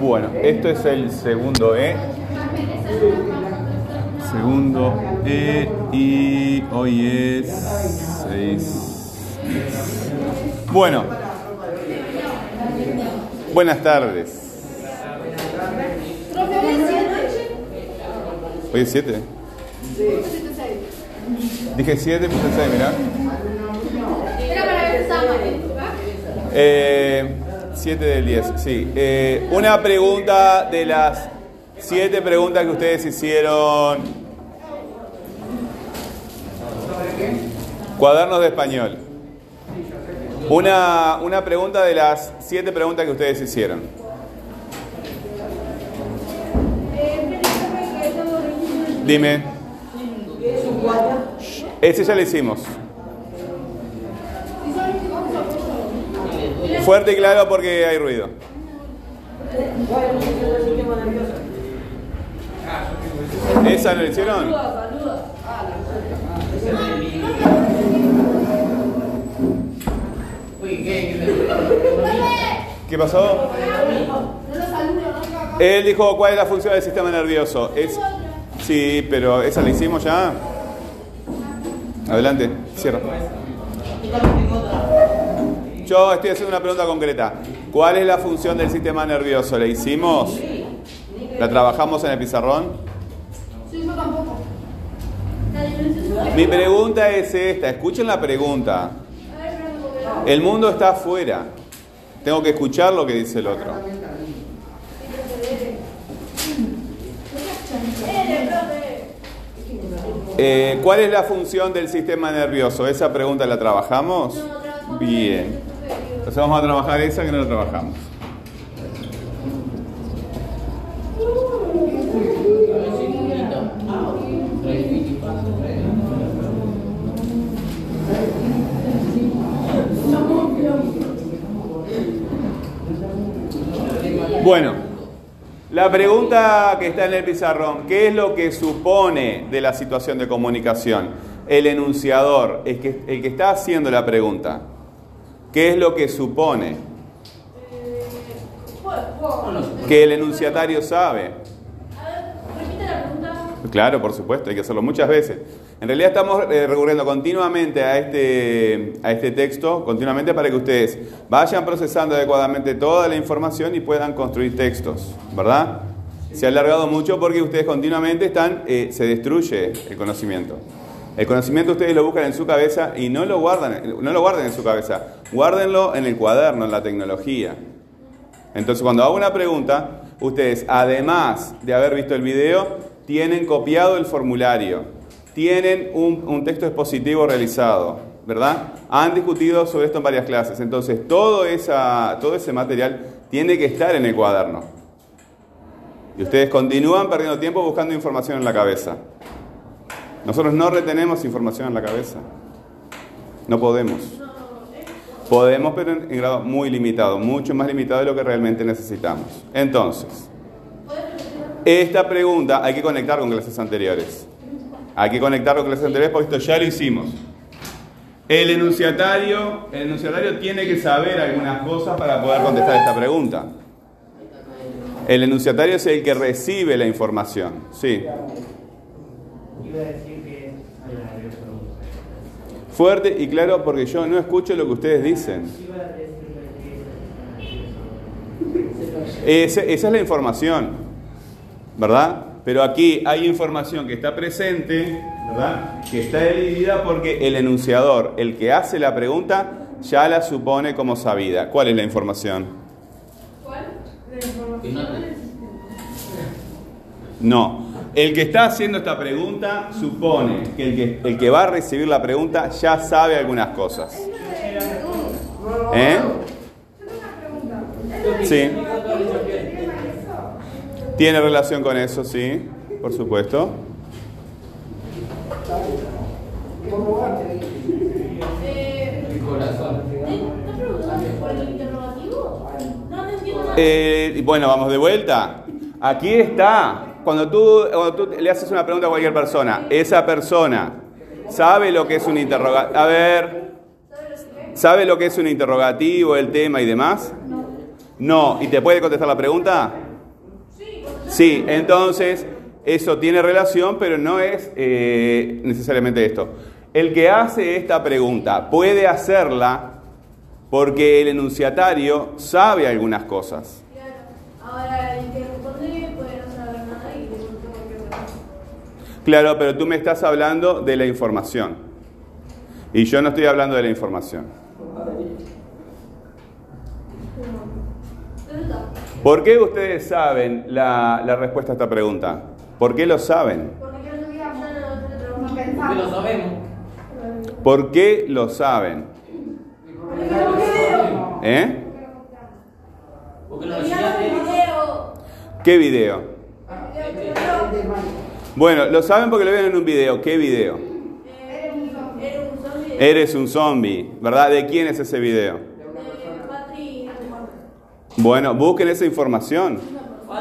Bueno, esto es el segundo E. Segundo E y hoy es 6. Bueno, buenas tardes. Hoy es 7. Dije 7, puse 6, mirá. Eh, 7 del 10, sí. Eh, una pregunta de las 7 preguntas que ustedes hicieron. Cuadernos de español. Una, una pregunta de las 7 preguntas que ustedes hicieron. Dime. Ese ya lo hicimos. Fuerte y claro porque hay ruido. ¿Esa lo hicieron? ¿Qué pasó? Él dijo cuál es la función del sistema nervioso. Es, sí, pero esa la hicimos ya. Adelante, cierra. Yo estoy haciendo una pregunta concreta. ¿Cuál es la función del sistema nervioso? ¿La hicimos? ¿La trabajamos en el pizarrón? Mi pregunta es esta. Escuchen la pregunta. El mundo está afuera. Tengo que escuchar lo que dice el otro. Eh, ¿Cuál es la función del sistema nervioso? ¿Esa pregunta la trabajamos? Bien. Entonces vamos a trabajar esa que no la trabajamos. Bueno, la pregunta que está en el pizarrón, ¿qué es lo que supone de la situación de comunicación? El enunciador, el que, el que está haciendo la pregunta, ¿qué es lo que supone? Que el enunciatario sabe. Claro, por supuesto, hay que hacerlo muchas veces. En realidad estamos eh, recurriendo continuamente a este, a este texto, continuamente para que ustedes vayan procesando adecuadamente toda la información y puedan construir textos, ¿verdad? Se ha alargado mucho porque ustedes continuamente están, eh, se destruye el conocimiento. El conocimiento ustedes lo buscan en su cabeza y no lo guardan, no lo guarden en su cabeza, guárdenlo en el cuaderno, en la tecnología. Entonces, cuando hago una pregunta, ustedes, además de haber visto el video, tienen copiado el formulario tienen un, texto expositivo realizado, ¿verdad? Han discutido sobre esto en varias clases. Entonces, todo, esa, todo ese material tiene que estar en el cuaderno. Y ustedes continúan perdiendo tiempo buscando información en la cabeza. Nosotros no retenemos información en la cabeza. No podemos. Podemos, pero en, grado muy limitado, mucho más limitado de lo que realmente necesitamos. Entonces, esta pregunta hay que conectar con clases anteriores. Hay que conectarlo con clases anteriores porque esto ya lo hicimos. El enunciatario, el enunciatario tiene que saber algunas cosas para poder contestar esta pregunta. El enunciatario es el que recibe la información. Sí. Fuerte y claro porque yo no escucho lo que ustedes dicen. esa es la información, ¿verdad? Pero aquí hay información que está presente, ¿verdad? Que está dividida porque el enunciador, el que hace la pregunta, ya la supone como sabida. ¿Cuál es la información? ¿Cuál? ¿La información? No. El que está haciendo esta pregunta supone que el, que el que va a recibir la pregunta ya sabe algunas cosas. ¿Eh? Sí. Tiene relación con eso, sí, por supuesto. Eh, bueno, vamos de vuelta. Aquí está. Cuando tú, cuando tú le haces una pregunta a cualquier persona, esa persona sabe lo que es un interrogativo. A ver, ¿sabe lo que es un interrogativo, el tema y demás? No. ¿Y te puede contestar la pregunta? Sí, entonces eso tiene relación, pero no es eh, necesariamente esto. El que hace esta pregunta puede hacerla porque el enunciatario sabe algunas cosas. Ahora, el que responde puede no saber nada y le pregunto cualquier cosa. Claro, pero tú me estás hablando de la información. Y yo no estoy hablando de la información. ¿Por qué ustedes saben la, la respuesta a esta pregunta? ¿Por qué lo saben? Porque lo sabemos. ¿Por qué lo saben? ¿Eh? ¿Qué video? Bueno, lo saben porque lo ven en un video. ¿Qué video? Eres un zombie, ¿verdad? ¿De quién es ese video? Bueno, busquen esa información.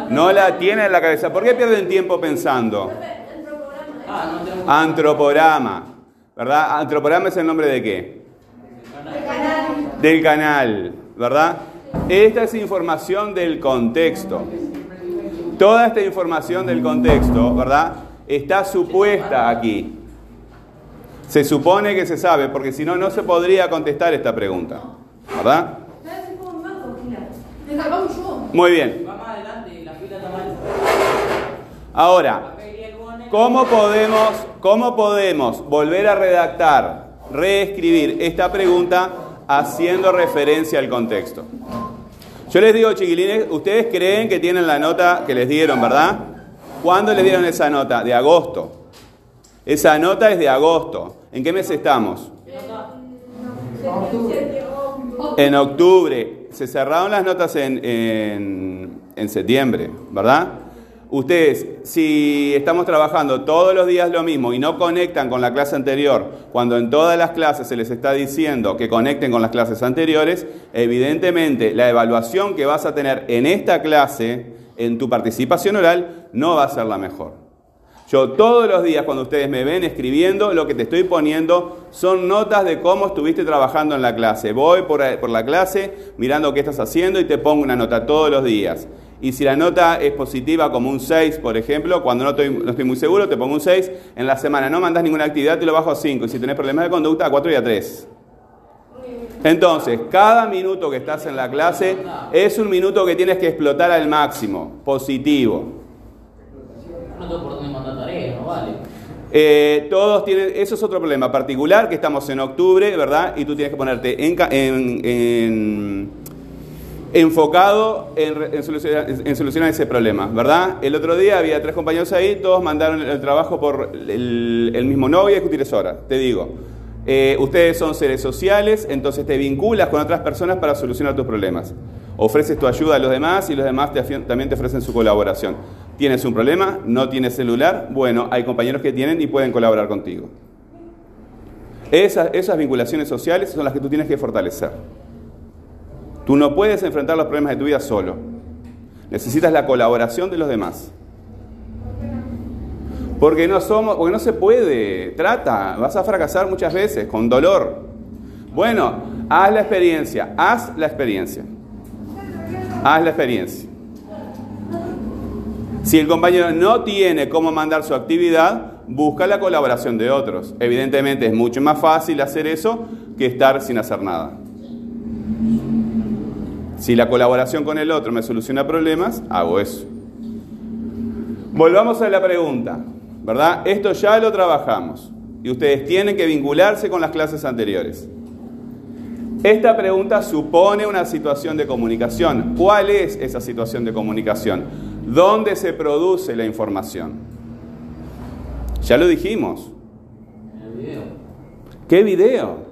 No la tienen en la cabeza. ¿Por qué pierden tiempo pensando? Antroporama, ¿verdad? Antroporama es el nombre de qué? Del canal, ¿verdad? Esta es información del contexto. Toda esta información del contexto, ¿verdad? Está supuesta aquí. Se supone que se sabe, porque si no, no se podría contestar esta pregunta, ¿verdad? Muy bien. Ahora. ¿Cómo podemos, ¿Cómo podemos volver a redactar, reescribir esta pregunta haciendo referencia al contexto? Yo les digo, chiquilines, ustedes creen que tienen la nota que les dieron, ¿verdad? ¿Cuándo les dieron esa nota? De agosto. Esa nota es de agosto. ¿En qué mes estamos? En octubre. Se cerraron las notas en- en septiembre, ¿verdad? Ustedes, si estamos trabajando todos los días lo mismo y no conectan con la clase anterior, cuando en todas las clases se les está diciendo que conecten con las clases anteriores, evidentemente la evaluación que vas a tener en esta clase, en tu participación oral, no va a ser la mejor. Yo todos los días cuando ustedes me ven escribiendo, lo que te estoy poniendo son notas de cómo estuviste trabajando en la clase. Voy por, la clase mirando qué estás haciendo y te pongo una nota todos los días. Y si la nota es positiva como un 6, por ejemplo, cuando no estoy, no estoy muy seguro, te pongo un 6. En la semana no mandas ninguna actividad, te lo bajo a 5. Y si tenés problemas de conducta, a 4 y a 3. Entonces, cada minuto que estás en la clase es un minuto que tienes que explotar al máximo, positivo. No tengo por dónde mandar tareas, no vale. Eh, todos tienen, eso es otro problema particular, que estamos en octubre, ¿verdad? Y tú tienes que ponerte en, en- en- enfocado en, re- en solucionar, en solucionar ese problema, ¿verdad? El otro día había tres compañeros ahí, todos mandaron el trabajo por el, el mismo no voy a discutir eso ahora, te digo. Eh, ustedes son seres sociales, entonces te vinculas con otras personas para solucionar tus problemas. Ofreces tu ayuda a los demás y los demás te también te ofrecen su colaboración. ¿Tienes un problema? ¿No tienes celular? Bueno, hay compañeros que tienen y pueden colaborar contigo. Esas vinculaciones sociales son las que tú tienes que fortalecer. Tú no puedes enfrentar los problemas de tu vida solo. Necesitas la colaboración de los demás. Porque no somos, porque no se puede. Trata, vas a fracasar muchas veces con dolor. Bueno, haz la experiencia, haz la experiencia. Haz la experiencia. Si el compañero no tiene cómo mandar su actividad, busca la colaboración de otros. Evidentemente es mucho más fácil hacer eso que estar sin hacer nada. Si la colaboración con el otro me soluciona problemas, hago eso. Volvamos a la pregunta, ¿verdad? Esto ya lo trabajamos y ustedes tienen que vincularse con las clases anteriores. Esta pregunta supone una situación de comunicación. ¿Cuál es esa situación de comunicación? ¿Dónde se produce la información? Ya lo dijimos. ¿Qué video?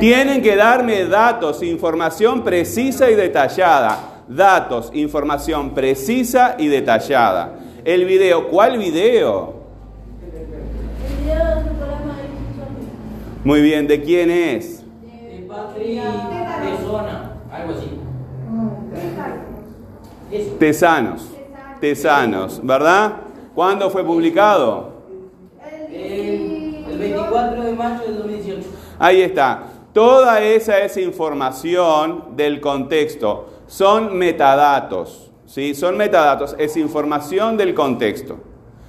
Tienen que darme datos, información precisa y detallada. Datos, información precisa y detallada. El video, ¿cuál video? El video de otro programa de. Muy bien, ¿de quién es? De patria, de zona, algo así. Eso. Tesanos. Tesanos, ¿verdad? ¿Cuándo fue publicado? El, el 24 de mayo del 2018. Ahí está. Toda esa es información del contexto. Son metadatos. ¿Sí? Son metadatos, es información del contexto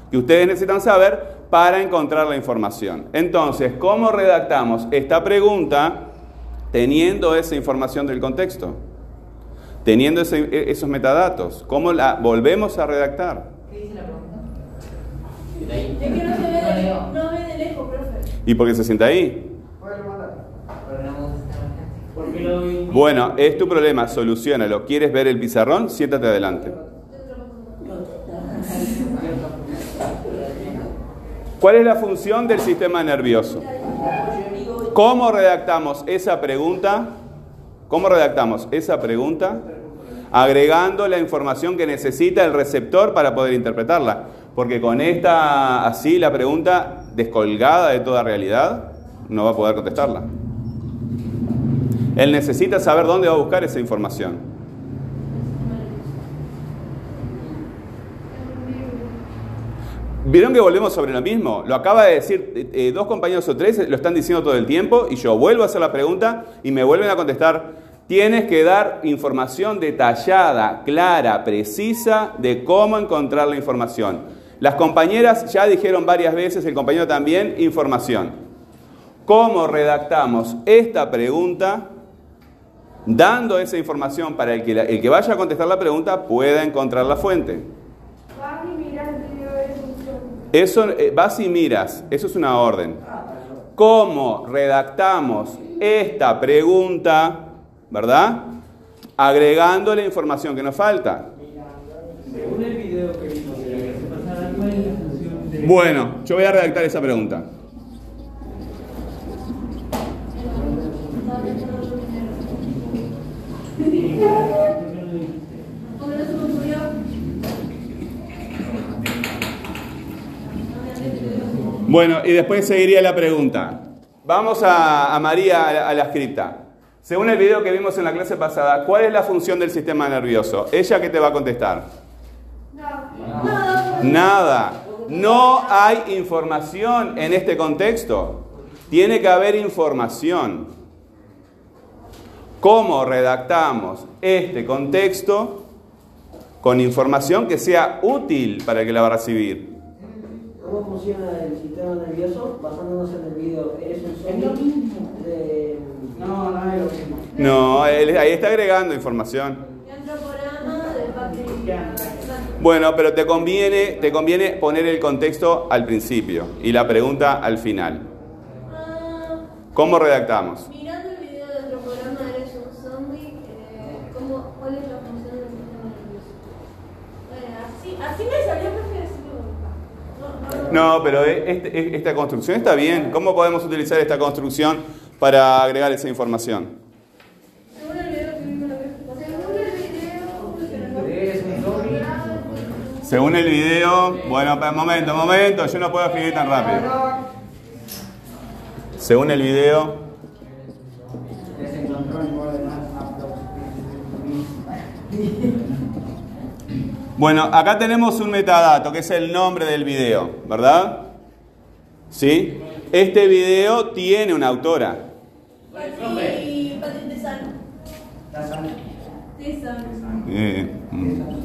que ustedes necesitan saber para encontrar la información. Entonces, ¿cómo redactamos esta pregunta teniendo esa información del contexto? Teniendo ese- esos metadatos. ¿Cómo la volvemos a redactar? ¿Qué dice la pregunta? Es que no se ve de, no ve de lejos, profe. ¿Y por qué se sienta ahí? Porque no me gusta. Porque lo vi. Bueno, es tu problema, solucionalo. ¿Quieres ver el pizarrón? Siéntate adelante. ¿Cuál es la función del sistema nervioso? ¿Cómo redactamos esa pregunta? ¿Cómo redactamos esa pregunta? Agregando la información que necesita el receptor para poder interpretarla. Porque con esta, así, la pregunta descolgada de toda realidad, no va a poder contestarla. Él necesita saber dónde va a buscar esa información. ¿Vieron que volvemos sobre lo mismo? Lo acaba de decir eh, dos compañeros o tres, lo están diciendo todo el tiempo y yo vuelvo a hacer la pregunta y me vuelven a contestar. Tienes que dar información detallada, clara, precisa de cómo encontrar la información. Las compañeras ya dijeron varias veces, el compañero también, información. ¿Cómo redactamos esta pregunta dando esa información para el que, la- el que vaya a contestar la pregunta pueda encontrar la fuente? Vas y miras el video de función. Eso eh, vas y miras, eso es una orden. ¿Cómo redactamos esta pregunta, verdad? Agregando la información que nos falta. Según el video que vimos de la clase pasada, ¿cuál es la función de Bueno, yo voy a redactar esa pregunta. Porque no se construyó. Bueno, y después seguiría la pregunta. Vamos a, María, a la, a la escrita. Según el video que vimos en la clase pasada, ¿cuál es la función del sistema nervioso? ¿Ella qué te va a contestar? Nada. Nada. No hay información en este contexto. Tiene que haber información. ¿Cómo redactamos este contexto con información que sea útil para el que la va a recibir? ¿Cómo funciona el sistema nervioso? Basándonos en el video, ¿eres un Es lo mismo. De... No, no es lo mismo. No, él- ahí está agregando información. Bueno, pero te conviene, te conviene poner el contexto al principio y la pregunta al final. Ah, ¿Cómo redactamos? mirando el video de antroporama eres un zombie. Eh, ¿cómo, ¿Cuál es la función del sistema nervioso? Bueno, así, así me salió, prefiero decirlo. No, pero este- esta construcción está bien. ¿Cómo podemos utilizar esta construcción para agregar esa información? Según el video bueno, momento, momento, yo no puedo escribir tan rápido. Según el video, Se encontró en orden bueno, acá tenemos un metadato que es el nombre del video, ¿verdad? ¿Sí? Este video tiene una autora. Eh, mm.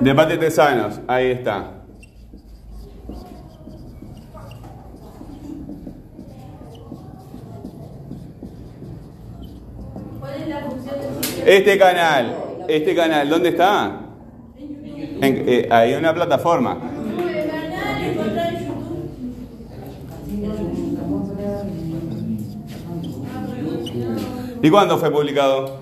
De Pati Tesanos, ahí está. Este canal, este canal, ¿dónde está? En- eh, hay una plataforma. ¿Y cuándo fue publicado?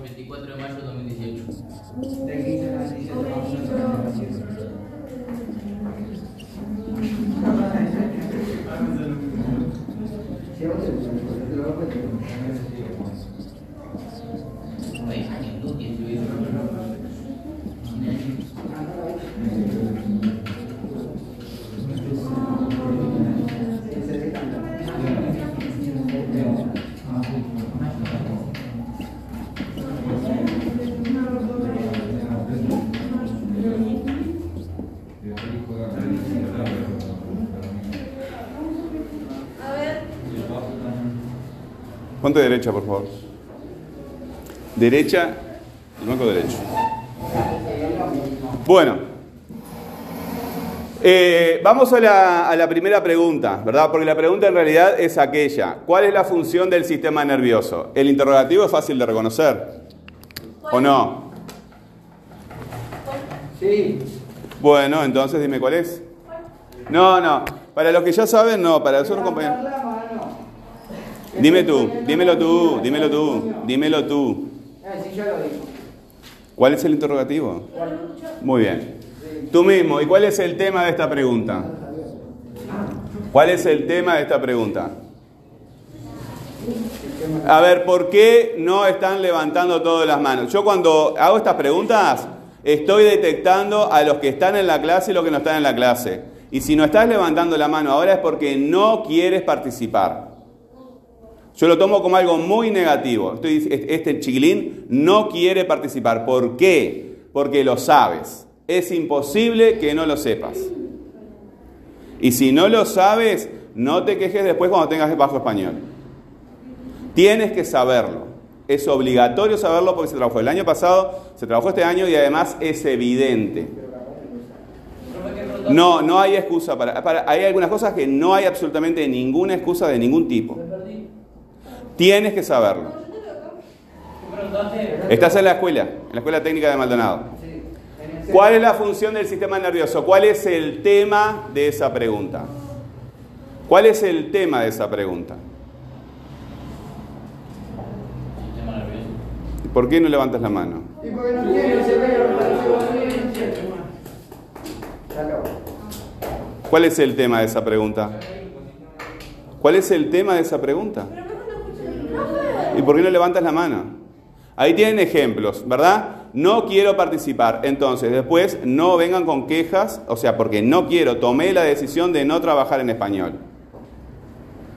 Ponte derecha, por favor. Derecha, el banco derecho. Bueno. Eh, vamos a la, a la primera pregunta, ¿verdad? Porque la pregunta en realidad es aquella. ¿Cuál es la función del sistema nervioso? El interrogativo es fácil de reconocer. ¿O no? Sí. Bueno, entonces dime cuál es. No, no. Para los que ya saben, no. Para los otros compañeros. Dime tú, dímelo tú, dímelo tú, dímelo tú. Ah. ¿Cuál es el interrogativo? Muy bien. Tú mismo, ¿y cuál es el tema de esta pregunta? ¿Cuál es el tema de esta pregunta? A ver, ¿por qué no están levantando todas las manos? Yo cuando hago estas preguntas estoy detectando a los que están en la clase y los que no están en la clase. Y si no estás levantando la mano ahora es porque no quieres participar. Yo lo tomo como algo muy negativo. Estoy- Este chiquilín no quiere participar. ¿Por qué? Porque lo sabes. Es imposible que no lo sepas. Y si no lo sabes, no te quejes después cuando tengas bajo español. Tienes que saberlo. Es obligatorio saberlo porque se trabajó el año pasado, se trabajó este año y además es evidente. No, no hay excusa para- Hay algunas cosas que no hay absolutamente ninguna excusa de ningún tipo. Tienes que saberlo. Estás en la escuela, en la escuela técnica de Maldonado. ¿Cuál es la función del sistema nervioso? ¿Cuál es el tema de esa pregunta? ¿Cuál es el tema de esa pregunta? ¿Por qué no levantas la mano? ¿Cuál es el tema de esa pregunta? ¿Cuál es el tema de esa pregunta? ¿Y por qué no levantas la mano? Ahí tienen ejemplos, ¿verdad? No quiero participar. Entonces, después no vengan con quejas, o sea, porque no quiero, tomé la decisión de no trabajar en español.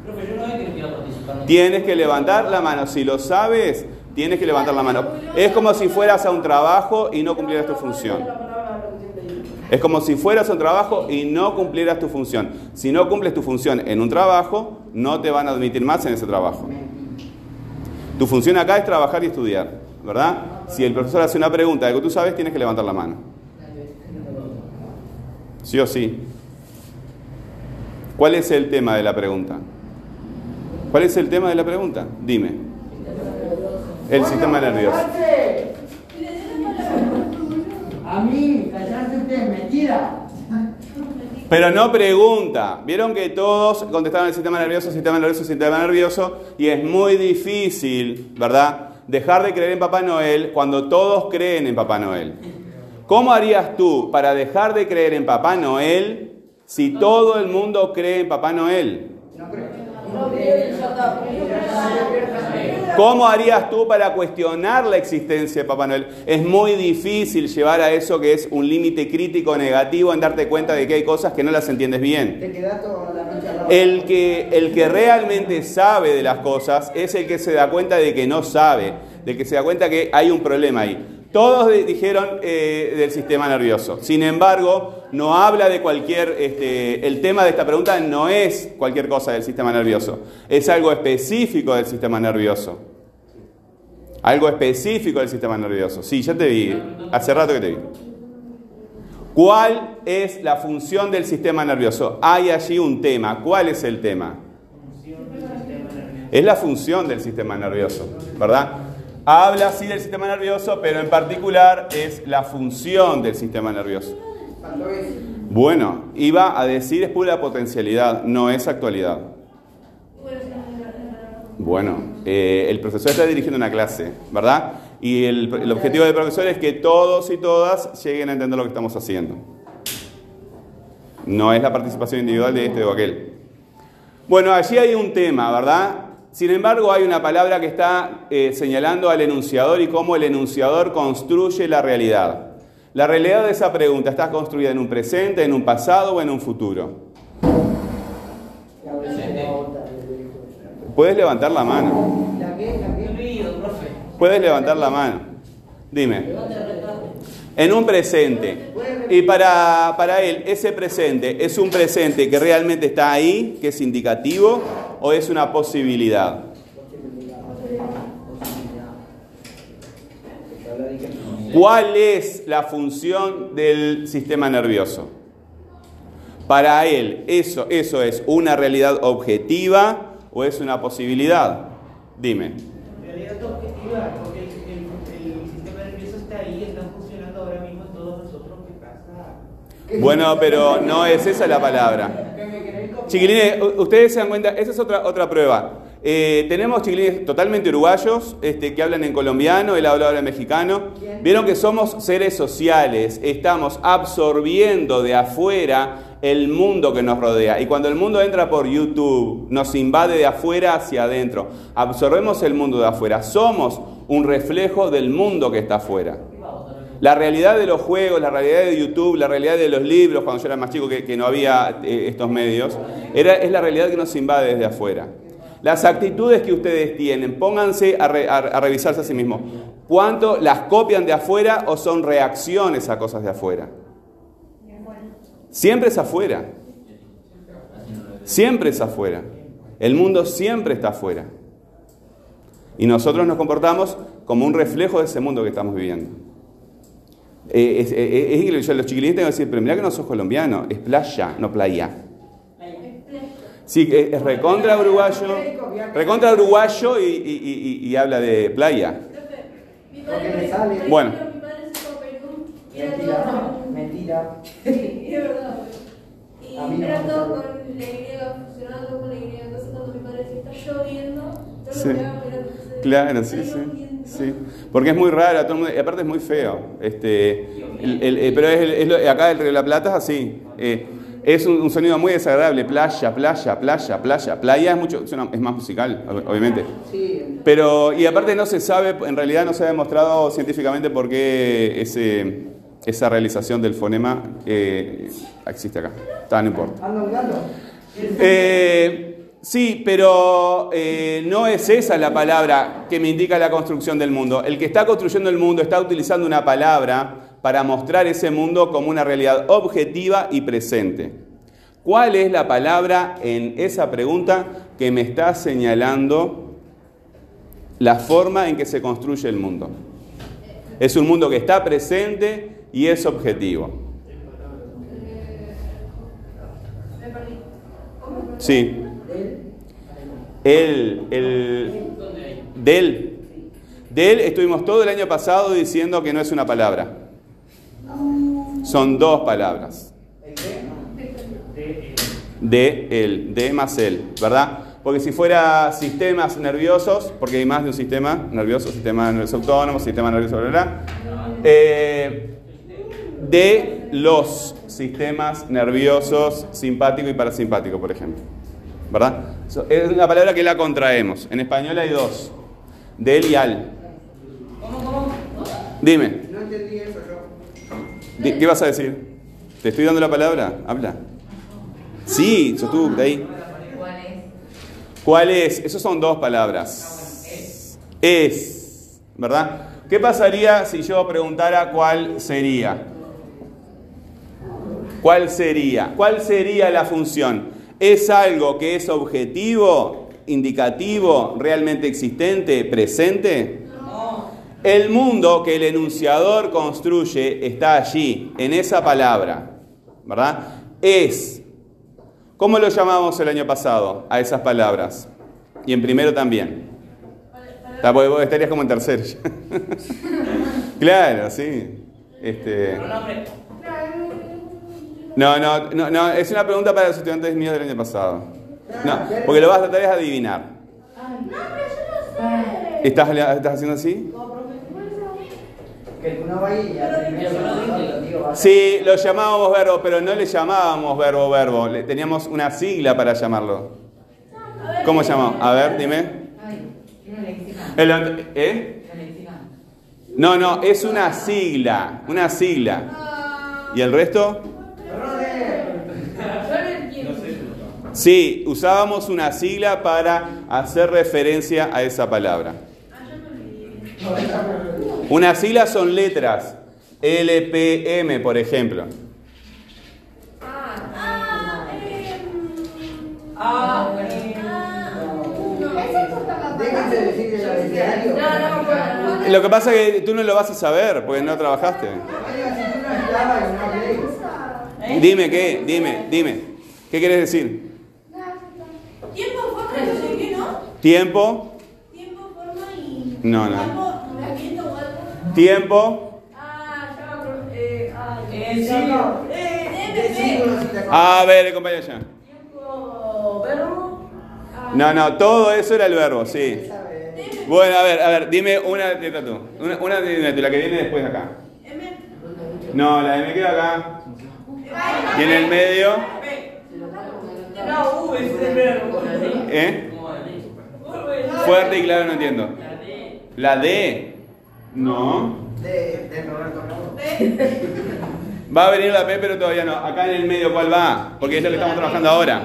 Profe, yo no es que no quiero participar. no. Tienes que levantar la mano. Si lo sabes, tienes que levantar la mano. Es como si fueras a un trabajo y no cumplieras tu función. Es como si fueras a un trabajo y no cumplieras tu función. Si no cumples tu función en un trabajo, no te van a admitir más en ese trabajo. Tu función acá es trabajar y estudiar, ¿verdad? Si el profesor hace una pregunta de que tú sabes, tienes que levantar la mano. Sí o sí. ¿Cuál es el tema de la pregunta? ¿Cuál es el tema de la pregunta? Dime. El sistema nervioso. A mí, callarse usted es mentira. Pero no pregunta. Vieron que todos contestaron el sistema nervioso, sistema nervioso, sistema nervioso, y es muy difícil, ¿verdad? Dejar de creer en Papá Noel cuando todos creen en Papá Noel. ¿Cómo harías tú para dejar de creer en Papá Noel si todo el mundo cree en Papá Noel? ¿Cómo harías tú para cuestionar la existencia de Papá Noel? Es muy difícil llevar a eso que es un límite crítico negativo en darte cuenta de que hay cosas que no las entiendes bien. El que, el que realmente sabe de las cosas es el que se da cuenta de que no sabe, de que se da cuenta que hay un problema ahí. Todos dijeron eh, del sistema nervioso. Sin embargo, no habla de cualquier... Este, el tema de esta pregunta no es cualquier cosa del sistema nervioso. Es algo específico del sistema nervioso. Algo específico del sistema nervioso. Sí, ya te vi. Hace rato que te vi. ¿Cuál es la función del sistema nervioso? Hay allí un tema. ¿Cuál es el tema? Es la función del sistema nervioso, ¿verdad? Habla sí del sistema nervioso, pero en particular es la función del sistema nervioso. Bueno, iba a decir es pura potencialidad, no es actualidad. Bueno, eh, el profesor está dirigiendo una clase, ¿verdad? Y el, el objetivo del profesor es que todos y todas lleguen a entender lo que estamos haciendo. No es la participación individual de este o aquel. Bueno, allí hay un tema, ¿verdad? Sin embargo, hay una palabra que está eh, señalando al enunciador y cómo el enunciador construye la realidad. La realidad de esa pregunta está construida en un presente, en un pasado o en un futuro. Puedes levantar la mano. Puedes levantar la mano. Dime. En un presente. Y para, para él, ese presente, ¿es un presente que realmente está ahí, que es indicativo, o es una posibilidad? ¿Cuál es la función del sistema nervioso? Para él, ¿eso, ¿eso es una realidad objetiva o es una posibilidad? Dime. Realidad objetiva, porque el, el- el sistema nervioso está ahí, está funcionando ahora mismo en todos nosotros. ¿Qué pasa? Bueno, pero no es esa la palabra. Chiquilines, ustedes se dan cuenta, esa es otra, otra prueba. Eh, tenemos chiquilines totalmente uruguayos este, que hablan en colombiano, él habla ahora en mexicano. Vieron que somos seres sociales, estamos absorbiendo de afuera el mundo que nos rodea. Y cuando el mundo entra por YouTube, nos invade de afuera hacia adentro. Absorbemos el mundo de afuera. Somos un reflejo del mundo que está afuera. La realidad de los juegos, la realidad de YouTube, la realidad de los libros, cuando yo era más chico que, que no había eh, estos medios, era, es la realidad que nos invade desde afuera. Las actitudes que ustedes tienen, pónganse a, re- a- a revisarse a sí mismos. ¿Cuánto las copian de afuera o son reacciones a cosas de afuera? Siempre es afuera. Siempre es afuera. El mundo siempre está afuera. Y nosotros nos comportamos como un reflejo de ese mundo que estamos viviendo. Eh, es, eh, los chiquilines tengo que decir, pero mirá que no sos colombiano, es playa, no playa. Sí, es, es recontra uruguayo, recontra uruguayo y, y- y- y habla de playa. Bueno. ejemplo, mi padre se fue a Perú y era Mentira, mentira. Sí, es verdad. Y era todo con la Y, funcionando con la Y. Entonces cuando mi padre decía, está lloviendo, yo Sí. lo quedaba mirando. Claro, sí, "Está sí, lloviendo". sí. Porque es muy raro, todo el mundo- y aparte es muy feo. Este, el- el- el- pero es, el- es lo- acá el Río de la Plata es así. eh, es un, un sonido muy desagradable. Playa, playa, playa, playa. Playa es mucho, suena- es más musical, ob- obviamente. Sí, Pero, y aparte no se sabe, en realidad no se ha demostrado científicamente por qué ese, esa realización del fonema eh, existe acá. Está, no importa. Eh, sí, pero eh, no es esa la palabra que me indica la construcción del mundo. El que está construyendo el mundo está utilizando una palabra para mostrar ese mundo como una realidad objetiva y presente. ¿Cuál es la palabra en esa pregunta que me está señalando la forma en que se construye el mundo? Es un mundo que está presente y es objetivo. Sí. El, el, del, del estuvimos todo el año pasado diciendo que no es una palabra. Son dos palabras. De él, de más él, ¿verdad? Porque si fuera sistemas nerviosos, porque hay más de un sistema nervioso, sistema nervioso autónomo, sistema nervioso, bla, bla, bla, eh, de los sistemas nerviosos simpático y parasimpático, por ejemplo. ¿Verdad? Es una palabra que la contraemos. En español hay dos. Del y al. Dime. No entendí ¿Qué vas a decir? ¿Te estoy dando la palabra? Habla. Sí, yo estuve ahí. ¿Cuál es? Esas son dos palabras. Es. ¿Verdad? ¿Qué pasaría si yo preguntara cuál sería? ¿Cuál sería? ¿Cuál sería la función? ¿Es algo que es objetivo, indicativo, realmente existente, presente? El mundo que el enunciador construye está allí, en esa palabra, ¿verdad? Es. ¿Cómo lo llamamos el año pasado a esas palabras? Y en primero también. Vos estarías como en tercero. claro, sí. Este, no, no, no, no, es una pregunta para los estudiantes míos del año pasado. No, porque lo vas a tratar es adivinar. No, pero yo no sé. ¿Estás, estás haciendo así? Que y primero Sí, lo llamábamos verbo, pero no le llamábamos verbo verbo. Le- teníamos una sigla para llamarlo. ¿Cómo llamamos? A ver, dime. Ay, una léxica. El- ¿Eh? No, no, es una sigla. Una sigla. ¿Y el resto? yo no entiendo. Sí, usábamos una sigla para hacer referencia a esa palabra. Una sigla son letras. LPM, por ejemplo. Ah, eh, Ah, ah. Lo que pasa es que tú no lo vas a saber, porque no trabajaste. Leí. Dime, ¿qué? Dime, dime. ¿Qué quieres decir? Tiempo, forma y no sé qué, ¿no? Tiempo, Tiempo, forma y. No, no. Tiempo, movimiento o algo. Tiempo. A ver. Ah, No, no, todo eso era el verbo, sí. Bueno, a ver, a ver, dime una letra tú. Una, una de la que viene después acá. M. No, la de me queda acá. Y en el medio. ¿eh? Fuerte y claro, no entiendo. La D. No. De, de Roberto Carlos. Va a venir la P, pero todavía no. Acá en el medio, ¿cuál va? Porque es lo que estamos trabajando ahora.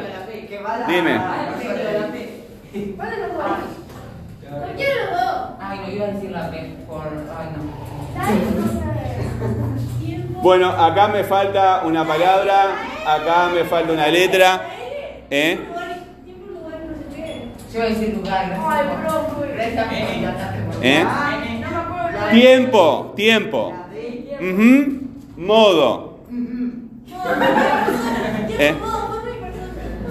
Dime. ¿Cuál es los dos? Cualquiera de los dos. Ay, no iba a decir la P por. Ay, no. No. Bueno, acá me falta una palabra, acá me falta una letra. ¿Eh? No. Yo iba a decir lugar, Ay, te ¿Eh? Tiempo, tiempo. La de- Ujú. Modo. ¿Eh?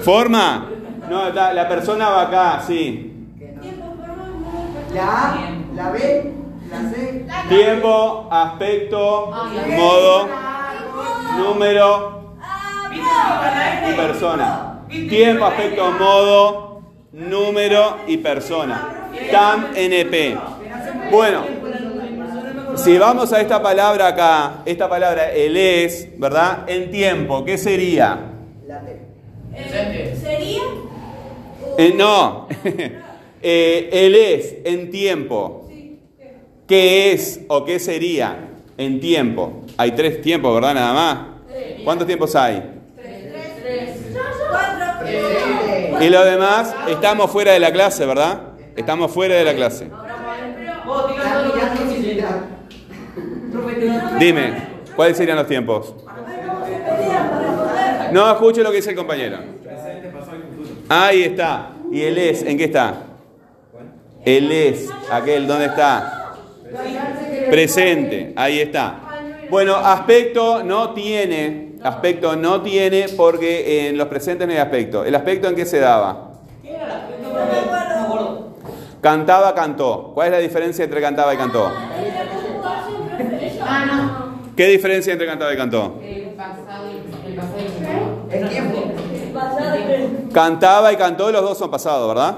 Forma. No, está- la persona va acá, sí. La A, la B, la C. Tiempo, aspecto, modo, número y persona. Tiempo, aspecto, modo, número y persona. TAM, NP. Bueno, si vamos a esta palabra acá, esta palabra, el es, ¿verdad? En tiempo, ¿qué sería? La T. ¿Sería? Eh, no, Eh, el es en tiempo. ¿Qué es o qué sería en tiempo? Hay tres tiempos, ¿verdad? Nada más. ¿Cuántos tiempos hay? Cuatro. Y lo demás, estamos fuera de la clase, ¿verdad? Estamos fuera de la clase. Dime, ¿cuáles serían los tiempos? No escuche lo que dice el compañero. Ahí está. ¿Y el es? ¿En qué está? El es, aquel, ¿dónde está? Presente, ahí está. Bueno, aspecto no tiene, aspecto no tiene porque en los presentes no hay aspecto. ¿El aspecto en qué se daba? ¿Qué era la No me acuerdo. Cantaba, cantó. ¿Cuál es la diferencia entre cantaba y cantó? Ah, no. ¿Qué diferencia entre cantaba y cantó? El pasado y el pasado y el tiempo. Cantaba y cantó, los dos son pasados, ¿verdad?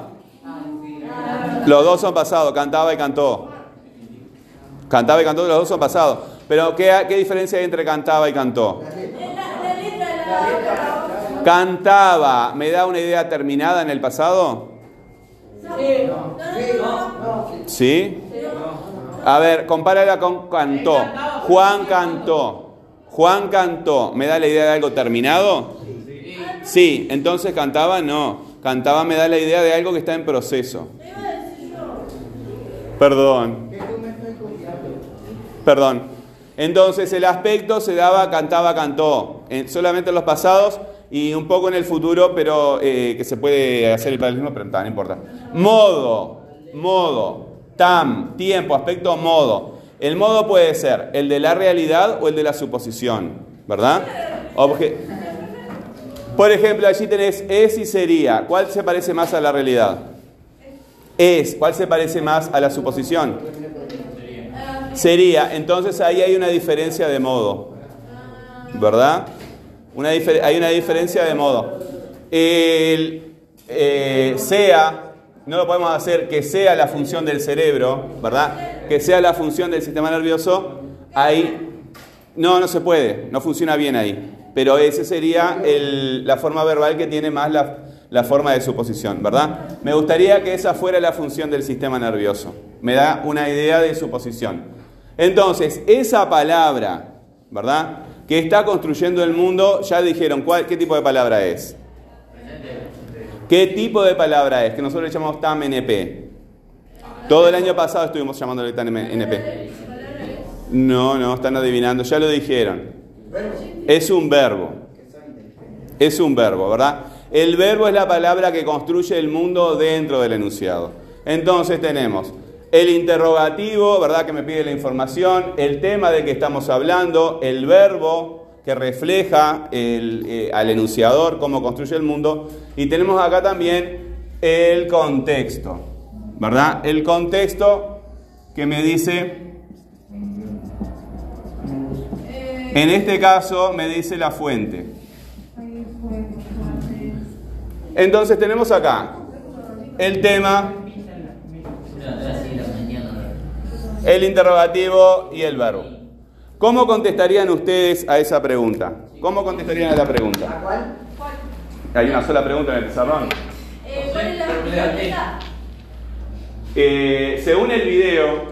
Los dos son pasados, cantaba y cantó. Cantaba y cantó, los dos son pasados. Pero ¿qué, qué diferencia hay entre cantaba y cantó? Cantaba, ¿me da una idea terminada en el pasado? Sí, no, sí. A ver, compárala con cantó. Juan cantó. Juan cantó, ¿me da la idea de algo terminado? Sí, entonces cantaba no. Cantaba me da la idea de algo que está en proceso. Perdón. Perdón. Entonces el aspecto se daba cantaba, cantó, en- solamente en los pasados y un poco en el futuro, pero eh, que se puede hacer el paralelismo, pero no importa. Modo, modo, tam, tiempo, aspecto, modo. El modo puede ser el de la realidad o el de la suposición, ¿verdad? Obje- Por ejemplo, allí tenés es y sería. ¿Cuál se parece más a la realidad? Es. ¿Cuál se parece más a la suposición? Sería, entonces ahí hay una diferencia de modo. ¿Verdad? Una hay una diferencia de modo. El eh, sea, no lo podemos hacer que sea la función del cerebro, ¿verdad? Que sea la función del sistema nervioso. Ahí no, no se puede, no funciona bien ahí. Pero ese sería la forma verbal que tiene más la, la forma de suposición, ¿verdad? Me gustaría que esa fuera la función del sistema nervioso. Me da una idea de suposición. Entonces, esa palabra, ¿verdad? Que está construyendo el mundo, ya dijeron, ¿cuál, ¿qué tipo de palabra es? ¿Qué tipo de palabra es? Que nosotros le llamamos TAM NP. Todo el año pasado estuvimos llamándole TAM NP. No, no, están adivinando, ya lo dijeron. Es un verbo. Es un verbo, ¿verdad? El verbo es la palabra que construye el mundo dentro del enunciado. Entonces tenemos el interrogativo, ¿verdad? Que me pide la información, el tema de que estamos hablando, el verbo que refleja el, eh, al enunciador cómo construye el mundo, y tenemos acá también el contexto, ¿verdad? El contexto que me dice, en este caso me dice la fuente. Entonces tenemos acá el tema, el interrogativo y el verbo. ¿Cómo contestarían ustedes a esa pregunta? ¿Cómo contestarían a la pregunta? ¿A cuál? Hay una sola pregunta en el pizarrón. Eh, ¿Cuál es la respuesta? Eh, según el video,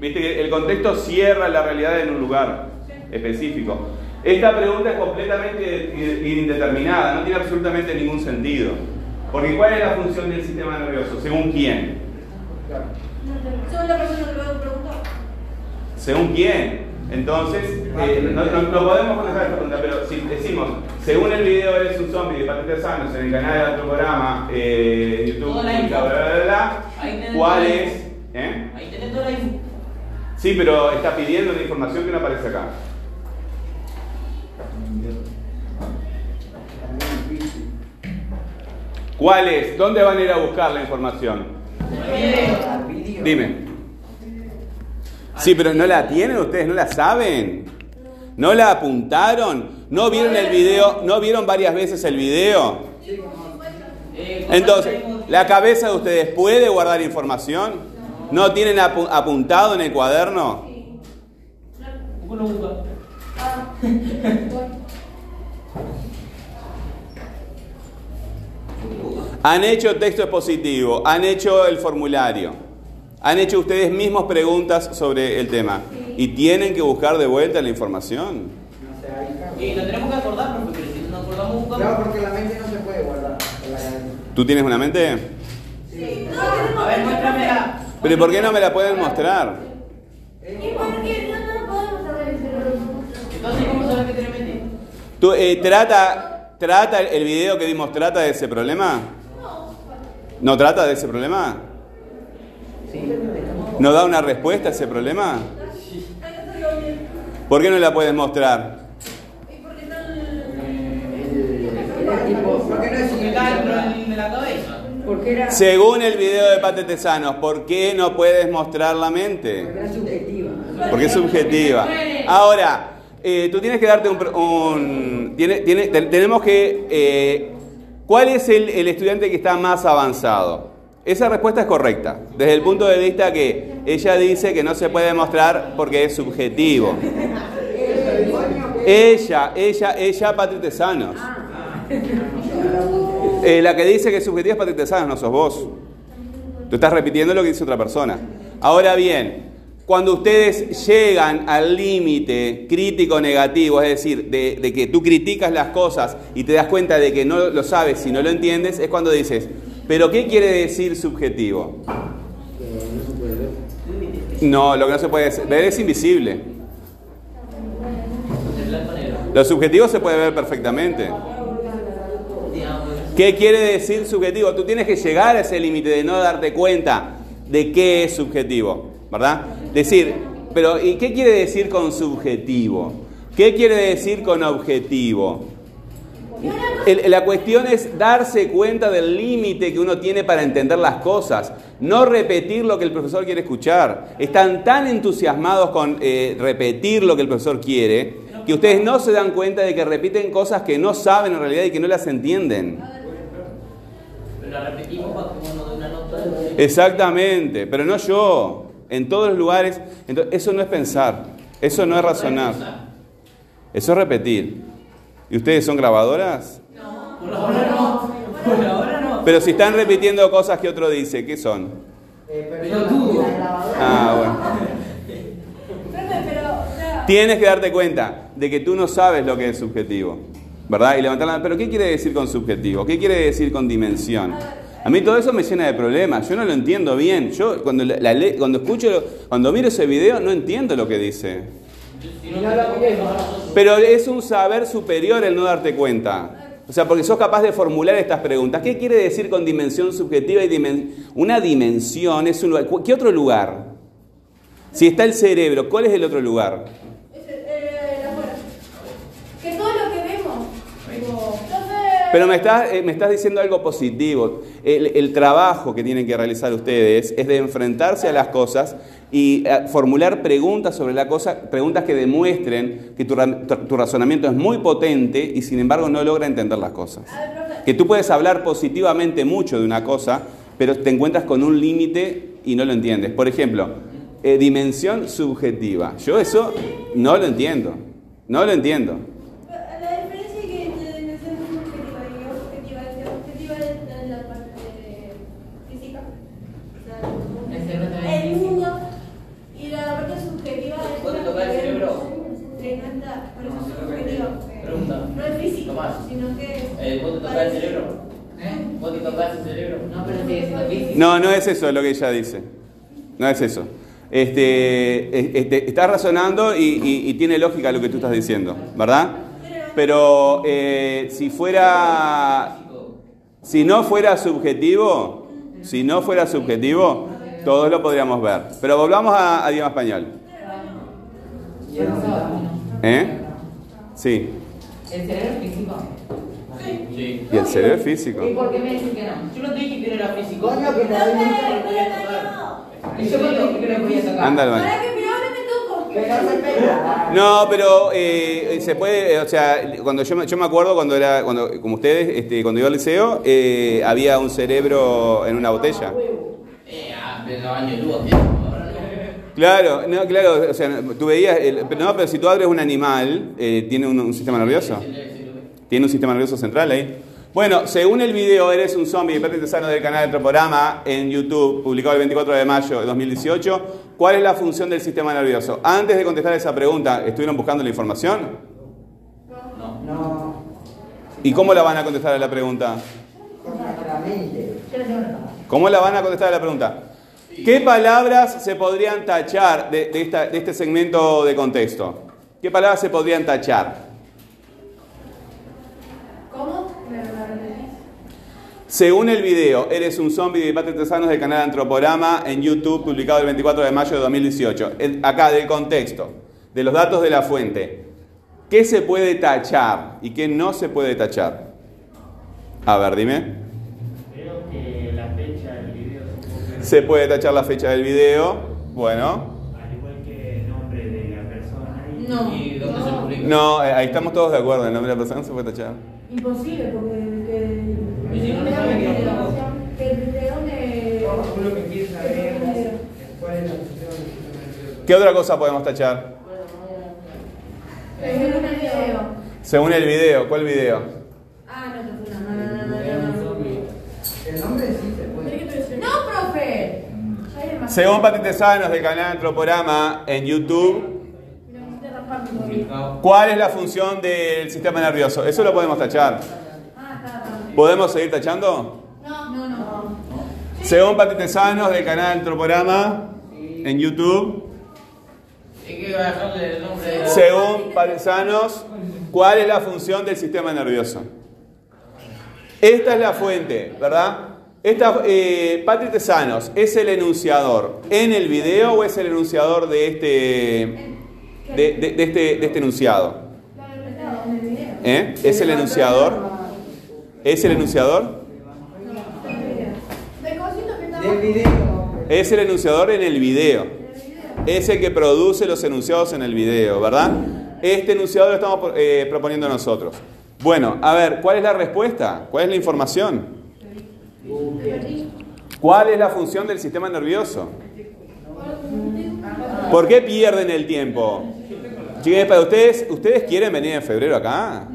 viste que el contexto cierra la realidad en un lugar específico. Esta pregunta es completamente indeterminada, no tiene absolutamente ningún sentido. Porque ¿cuál es la función del sistema nervioso? ¿Según quién? Según la persona que lo preguntó. ¿Según quién? Entonces, eh, no, no- no podemos contestar esta pregunta, pero si decimos, según el video eres un zombie de Patentes Sanos en el canal de otro programa, eh, YouTube, bla, bla, bla, ¿cuál es? ¿Eh? Ahí tenés toda la info. Sí, pero está pidiendo una información que no aparece acá. ¿Cuál es? ¿Dónde van a ir a buscar la información? Dime. Sí, pero ¿no la tienen ustedes? ¿No la saben? ¿No la apuntaron? ¿No vieron el video? ¿No vieron varias veces el video? Eh, ¿cómo Entonces, ¿la cabeza de ustedes puede guardar información? ¿No tienen apu- apuntado en el cuaderno? Han hecho texto expositivo, han hecho el formulario, han hecho ustedes mismos preguntas sobre el tema y tienen que buscar de vuelta la información. No sé, ahí está. Y lo tenemos que acordar, pero si no acordamos, buscamos. Claro, porque la mente no se puede guardar. ¿Tú tienes una mente? Sí. No, A ver, muéstramela. ¿Pero ¿y por qué no me la pueden mostrar? ¿Y por qué no, no podemos saber el cerebro? Entonces, ¿cómo sabes que tiene mente? ¿Tú, eh, trata, ¿Trata el video que dimos, trata de ese problema? ¿No trata de ese problema? ¿No da una respuesta a ese problema? ¿Por qué no la puedes mostrar? ¿Y por qué no el- ¿Por qué no es Porque. Porque Según el video de Patetesanos, ¿por qué no puedes mostrar la porque mente? era subjetiva. Porque es subjetiva. Ahora, eh, tú tienes que darte un... pro- un- tiene- tiene- te- tenemos que... eh, ¿Cuál es el, el estudiante que está más avanzado? Esa respuesta es correcta, desde el punto de vista que ella dice que no se puede mostrar porque es subjetivo. Ella, ella, ella, Patrick Tesanos. Eh, la que dice que es subjetiva es Patrick Tesanos, no sos vos. Tú estás repitiendo lo que dice otra persona. Ahora bien, cuando ustedes llegan al límite crítico negativo, es decir, de, de que tú criticas las cosas y te das cuenta de que no lo sabes y no lo entiendes, es cuando dices, ¿pero qué quiere decir subjetivo? No, lo que no se puede ver es invisible. Lo subjetivo se puede ver perfectamente. ¿Qué quiere decir subjetivo? Tú tienes que llegar a ese límite de no darte cuenta de qué es subjetivo, ¿verdad? Decir, pero ¿y qué quiere decir con subjetivo? ¿Qué quiere decir con objetivo? El- la cuestión es darse cuenta del límite que uno tiene para entender las cosas, no repetir lo que el profesor quiere escuchar. Están tan entusiasmados con eh, repetir lo que el profesor quiere que ustedes no se dan cuenta de que repiten cosas que no saben en realidad y que no las entienden. Exactamente, pero no yo, en todos los lugares. Entonces, eso no es pensar, eso no es razonar, eso es repetir. ¿Y ustedes son grabadoras? Por ahora no. Por ahora no. Pero si están repitiendo cosas que otro dice, ¿qué son? Eh, Pero tú. Ah, bueno. Tienes que darte cuenta de que tú no sabes lo que es subjetivo, ¿verdad? Y levantar la mano, pero ¿qué quiere decir con subjetivo? ¿Qué quiere decir con dimensión? A mí todo eso me llena de problemas, yo no lo entiendo bien. Yo cuando, la, la le- cuando escucho, cuando miro ese video no entiendo lo que dice. Pero es un saber superior el no darte cuenta. O sea, porque sos capaz de formular estas preguntas. ¿Qué quiere decir con dimensión subjetiva y dimen- una dimensión es un lugar? ¿Qué otro lugar? Si está el cerebro, ¿cuál es el otro lugar? Es el, eh, el afuera. Que todo lo que vemos. Tipo, entonces. Pero me estás, eh, me estás diciendo algo positivo. El, el trabajo que tienen que realizar ustedes es de enfrentarse a las cosas y eh, formular preguntas sobre la cosa, preguntas que demuestren que tu, ra- tu- tu razonamiento es muy potente y sin embargo no logra entender las cosas. Que tú puedes hablar positivamente mucho de una cosa, pero te encuentras con un límite y no lo entiendes. Por ejemplo, eh, dimensión subjetiva. Yo eso no lo entiendo. No lo entiendo. La diferencia que entre dimensión subjetiva y objetiva es que objetiva es en la parte física. O El cerebro sea, también el es mundo. Y la parte subjetiva es ¿Vos te la tocás el que cerebro? que no está, por eso es subjetivo. Pregunta. No es físico, Tomás. sino que es. Eh, ¿Vos te tocás el cerebro? ¿Eh? ¿Vos te tocás el cerebro? No, pero sigue siendo físico. No, no es eso lo que ella dice. No es eso. Este, este, estás razonando y, y- y tiene lógica lo que tú estás diciendo, ¿verdad? Pero eh, si fuera, si no fuera subjetivo, si no fuera subjetivo, todos lo podríamos ver. Pero volvamos a, a idioma español. ¿Eh? Sí. ¿El cerebro físico? Sí. Y el cerebro es físico. ¿Y por qué me decís que no? Yo no te dije que no era físico. Coño, que te no podía no. ¿Y yo por qué dije que no podía tocar? Anda al baño. No se. No, pero eh, se puede, eh, o sea, cuando yo, me- yo me acuerdo cuando era, cuando, como ustedes, este, cuando iba al liceo, eh, había un cerebro en una botella. Eh, ah, no. Claro, no, claro, o sea, tú veías, el- pero no, pero si tú abres un animal, eh, tiene un, un sistema nervioso, tiene un sistema nervioso central ahí. Bueno, según el video Eres un zombie, Hipótesis Sano del canal de Troporama en YouTube, publicado el 24 de mayo de 2018, ¿cuál es la función del sistema nervioso? Antes de contestar esa pregunta, ¿estuvieron buscando la información? No. No, ¿Y cómo la van a contestar a la pregunta? ¿Cómo la van a contestar a la pregunta? ¿Qué palabras se podrían tachar de, de esta- de este segmento de contexto? ¿Qué palabras se podrían tachar? ¿Cómo? Me lo repetís. Según el video, Eres un zombie de Patria Tesanos del canal Antroporama en YouTube, publicado el 24 de mayo de 2018. El- acá, del contexto, de los datos de la fuente. ¿Qué se puede tachar y qué no se puede tachar? A ver, dime. Creo que la fecha del video Se puede tachar la fecha del video. Bueno. al igual que el nombre de la persona. y- No. ¿Y dónde se publica? No, eh, ahí estamos todos de acuerdo. El nombre de la persona no se puede tachar imposible porque que, si no que ¿Qué otra cosa podemos tachar? Según el video. Según el video, ¿cuál video? Ah, no, El nombre sí se puede. No, profe. Según patitesanos del canal Troporama en YouTube. ¿Cuál es la función del sistema nervioso? Eso lo podemos tachar. ¿Podemos seguir tachando? No, no, no. Según Pati Tesanos del canal Antroporama en YouTube, ¿Y qué razón del nombre de la- según Pati Tesanos, ¿cuál es la función del sistema nervioso? Esta es la fuente, ¿verdad? Esta, eh, Patri Tesanos, ¿es el enunciador en el video o es el enunciador de este, de, de- este, este enunciado? ¿Eh? ¿Es el enunciador? ¿Es el enunciador? Es el enunciador en el video. Es el que produce los enunciados en el video, ¿verdad? Este enunciado lo estamos eh, proponiendo nosotros. Bueno, a ver, ¿cuál es la respuesta? ¿Cuál es la información? ¿Cuál es la función del sistema nervioso? ¿Por qué pierden el tiempo? Chicas, para ustedes, ¿ustedes quieren venir en febrero acá?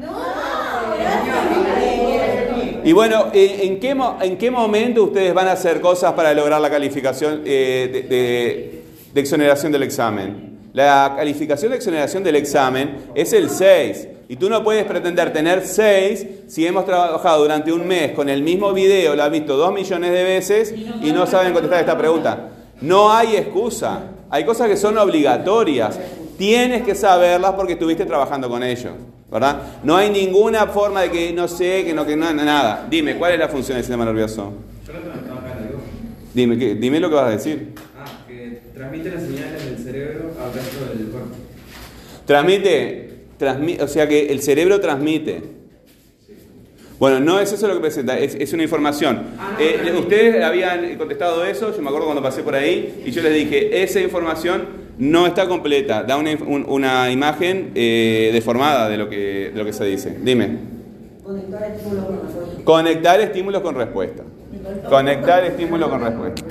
Y bueno, ¿en en qué, ¿en qué momento ustedes van a hacer cosas para lograr la calificación eh, de, de- de exoneración del examen? La calificación de exoneración del examen es el 6. Y tú no puedes pretender tener 6 si hemos trabajado durante un mes con el mismo video, lo has visto dos millones de veces y no saben contestar esta pregunta. No hay excusa. Hay cosas que son obligatorias. Tienes que saberlas porque estuviste trabajando con ellos, ¿verdad? No hay ninguna forma de que no sé, que no, que no, nada. Dime, ¿cuál es la función del sistema nervioso? Dime, ¿qué- dime lo que vas a decir. Ah, que transmite las señales del cerebro al resto del cuerpo. Transmite, transmi- o sea que el cerebro transmite. Bueno, no es eso lo que presenta, es, es una información. Eh, ustedes habían contestado eso, yo me acuerdo cuando pasé por ahí, y yo les dije, esa información no está completa, da una, un- una imagen eh, deformada de lo, que, de lo que se dice. Dime. Conectar estímulos con respuesta. Conectar estímulos con respuesta. Conectar estímulo con respuesta.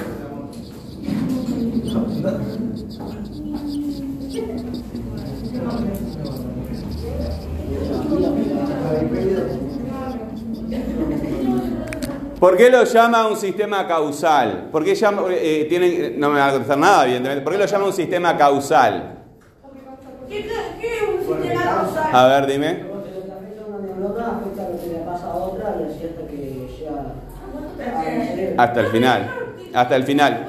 ¿Por qué lo llama un sistema causal? ¿Por qué llama, eh, tienen- no me va a contestar nada, evidentemente. ¿Por qué lo llama un sistema causal? ¿Qué, qué es un sistema causal? A ver, dime. Lo que le afecta a una neurona afecta a lo que le pasa a otra y así hasta que llega al cerebro. Hasta el final. Hasta el final.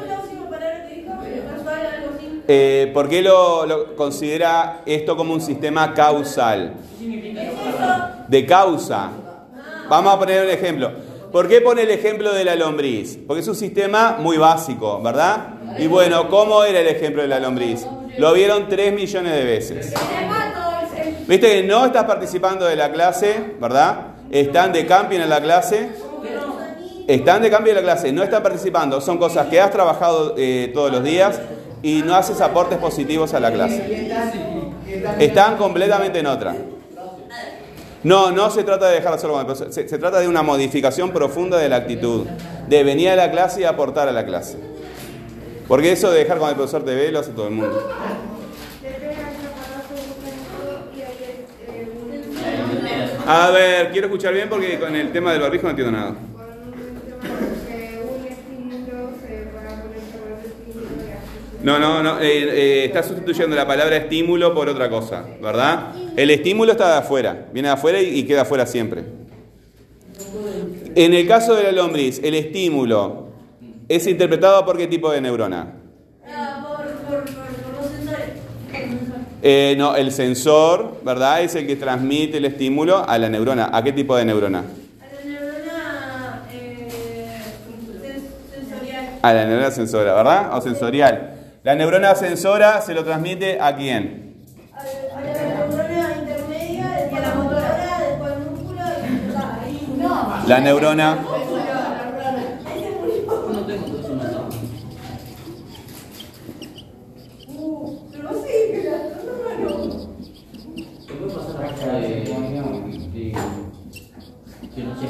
Eh, ¿Por qué lo, lo considera esto como un sistema causal? De causa. Vamos a poner un ejemplo. ¿Por qué pone el ejemplo de la lombriz? Porque es un sistema muy básico, ¿verdad? Y bueno, ¿cómo era el ejemplo de la lombriz? Lo vieron 3 millones de veces. Viste que no estás participando de la clase, ¿verdad? Están de camping en la clase. Están de cambio en la clase, no están participando. Son cosas que has trabajado eh, todos los días y no haces aportes positivos a la clase. Están completamente en otra. No, no se trata de dejar solo profesor. Se, se trata de una modificación profunda de la actitud. De venir a la clase y aportar a la clase. Porque eso de dejar con el profesor TV lo hace todo el mundo. A ver, quiero escuchar bien porque con el tema del barbijo no entiendo nada. No, no, no. eh, eh, está sustituyendo la palabra estímulo por otra cosa, ¿verdad? El estímulo está de afuera, viene de afuera y, y queda afuera siempre. En el caso de la lombriz, el estímulo es interpretado por qué tipo de neurona? Eh, no, el sensor, ¿verdad? Es el que transmite el estímulo a la neurona. ¿A qué tipo de neurona? A la neurona eh, sens- sensorial. A la neurona sensora, ¿verdad? O sensorial. La neurona sensora se lo transmite a quién? A la neurona intermedia, después la motora, después el músculo y. No. La neurona. Ahí se murió. No tengo todo eso matado. Uh, pero sí, que la no, no. ¿Qué puede pasar acá de, de, que no sé?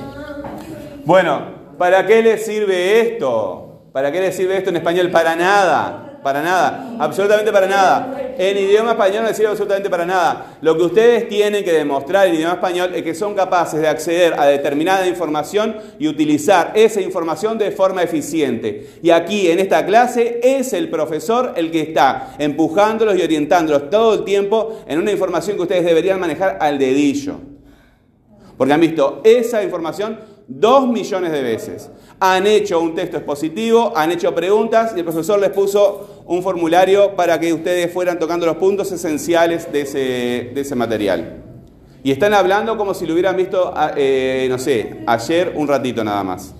Bueno, ¿para qué le sirve esto? ¿Para qué le sirve esto en español? Para nada. Para nada. Absolutamente para nada. En idioma español no sirve absolutamente para nada. Lo que ustedes tienen que demostrar en idioma español es que son capaces de acceder a determinada información y utilizar esa información de forma eficiente. Y aquí en esta clase es el profesor el que está empujándolos y orientándolos todo el tiempo en una información que ustedes deberían manejar al dedillo. Porque han visto esa información dos millones de veces. Han hecho un texto expositivo, han hecho preguntas y el profesor les puso un formulario para que ustedes fueran tocando los puntos esenciales de ese, de ese material. Y están hablando como si lo hubieran visto, a- eh, no sé, ayer un ratito nada más.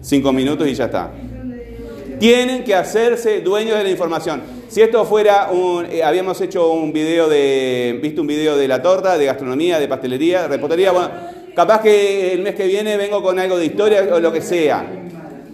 Cinco minutos y ya está. Tienen que hacerse dueños de la información. Si esto fuera un... eh, habíamos hecho un video de... Visto un video de la torta, de gastronomía, de pastelería, de repostería. Bueno, capaz que el mes que viene vengo con algo de historia o lo que sea.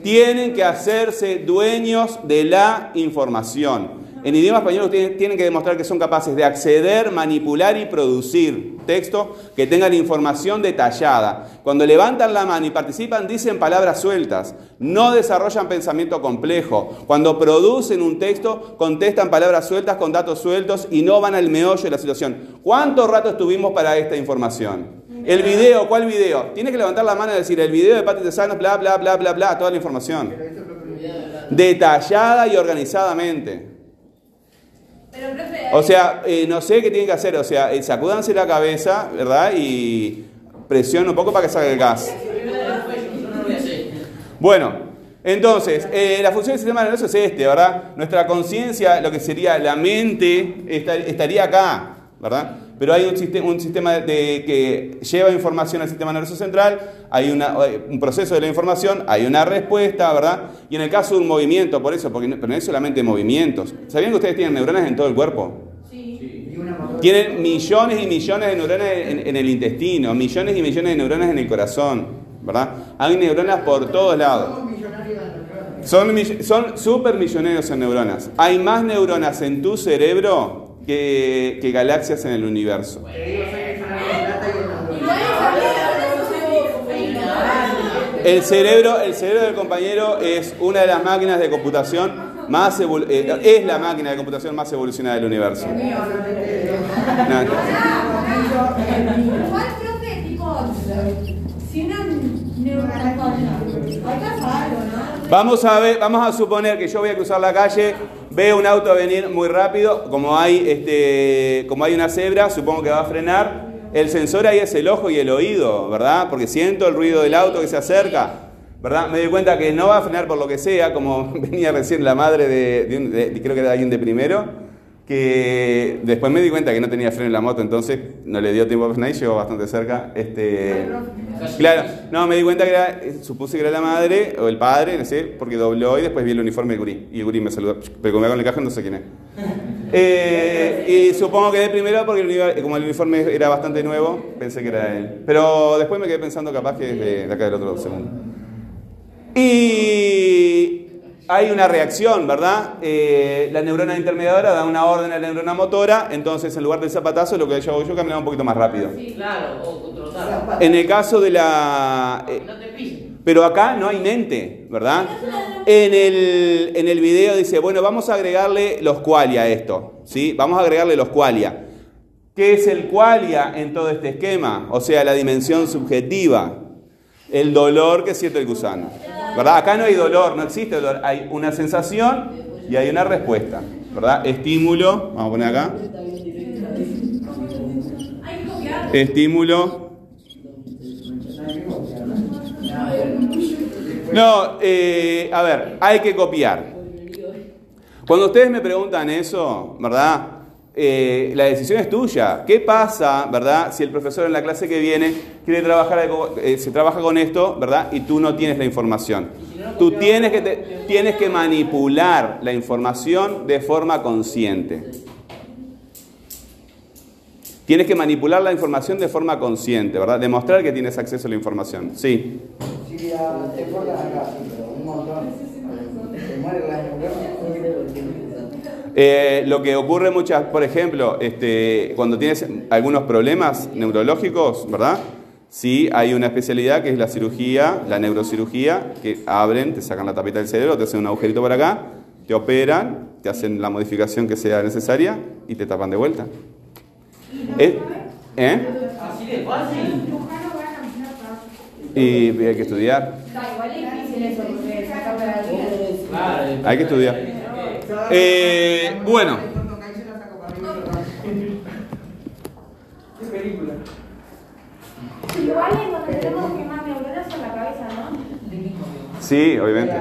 Tienen que hacerse dueños de la información. En idioma español ustedes tienen que demostrar que son capaces de acceder, manipular y producir textos que tengan información detallada. Cuando levantan la mano y participan dicen palabras sueltas, no desarrollan pensamiento complejo. Cuando producen un texto contestan palabras sueltas con datos sueltos y no van al meollo de la situación. ¿Cuánto rato estuvimos para esta información? El video, ¿cuál video? Tienes que levantar la mano y decir el video de Pati Tesanos, bla, bla, bla, bla, bla, toda la información. Detallada y organizadamente. O sea, eh, no sé qué tienen que hacer. O sea, eh, sacúdanse la cabeza, ¿verdad? Y presionen un poco para que salga el gas. Bueno, Entonces, eh, la función del sistema nervioso es este, ¿verdad? Nuestra conciencia, lo que sería la mente, esta- estaría acá, ¿verdad? Pero hay un sistema, un sistema de, que lleva información al sistema nervioso central, hay una- un proceso de la información, hay una respuesta, ¿verdad? Y en el caso de un movimiento, por eso, porque no, pero no es solamente movimientos. ¿Sabían que ustedes tienen neuronas en todo el cuerpo? Tienen millones y millones de neuronas en, en el intestino, millones y millones de neuronas en el corazón, ¿verdad? Hay neuronas por todos lados. Somos millonarios de neuronas. Son, son super millonarios en neuronas. Hay más neuronas en tu cerebro que, que galaxias en el universo. El cerebro, el cerebro del compañero es una de las máquinas de computación más evol- eh, es la máquina de computación más evolucionada del universo. Vamos a ver, vamos a suponer que yo voy a cruzar la calle, veo un auto venir muy rápido, como hay este, como hay una cebra, supongo que va a frenar. El sensor ahí es el ojo y el oído, ¿verdad? Porque siento el ruido del auto que se acerca, ¿verdad? Me doy cuenta que no va a frenar por lo que sea, como venía recién la madre de, un- creo que era alguien de primero, que después me di cuenta que no tenía freno en la moto, entonces no le dio tiempo a frenar y llegó bastante cerca. Este, claro, no, me di cuenta que era, eh, supuse que era la madre o el padre, no sé, porque dobló y después vi el uniforme del gurí. Y el gurí me saludó, pero como en el cajón no sé quién es. Eh, y supongo que de primero porque el como el uniforme era bastante nuevo, pensé que era él. Pero después me quedé pensando capaz que es de, de acá del otro segundo. Y hay una reacción, ¿verdad? Eh, la neurona intermediadora da una orden a la neurona motora, entonces en lugar del zapatazo lo que yo hago yo caminaba un poquito más rápido. Claro, o trotar. En el caso de la... eh, No te pero acá no hay mente, ¿verdad? En el, en el video dice, bueno, vamos a agregarle los qualia a esto, ¿sí? Vamos a agregarle los qualia. ¿Qué es el qualia en todo este esquema? O sea, la dimensión subjetiva, el dolor que siente el gusano, ¿verdad? Acá no hay dolor, no existe dolor, hay una sensación y hay una respuesta, ¿verdad? Estímulo, vamos a poner acá, estímulo, No, eh, a ver, hay que copiar. Cuando ustedes me preguntan eso, ¿verdad? Eh, la decisión es tuya. ¿Qué pasa, verdad? Si el profesor en la clase que viene quiere trabajar, eh, se trabaja con esto, ¿verdad? Y tú no tienes la información. Tú tienes que, te- tienes que manipular la información de forma consciente. Tienes que manipular la información de forma consciente, ¿verdad? Demostrar que tienes acceso a la información. Sí. Acá, un montón. Eh, lo que ocurre muchas, por ejemplo, este, cuando tienes algunos problemas neurológicos, ¿verdad? Sí, hay una especialidad que es la cirugía, la neurocirugía, que abren, te sacan la tapita del cerebro, te hacen un agujerito por acá, te operan, te hacen la modificación que sea necesaria y te tapan de vuelta. Eh, ¿eh? Así de fácil. Y hay que estudiar, hay que estudiar. Eh, bueno. ¿Qué película? Igual es donde tenemos que más neuronas en la cabeza, ¿no? Sí, obviamente.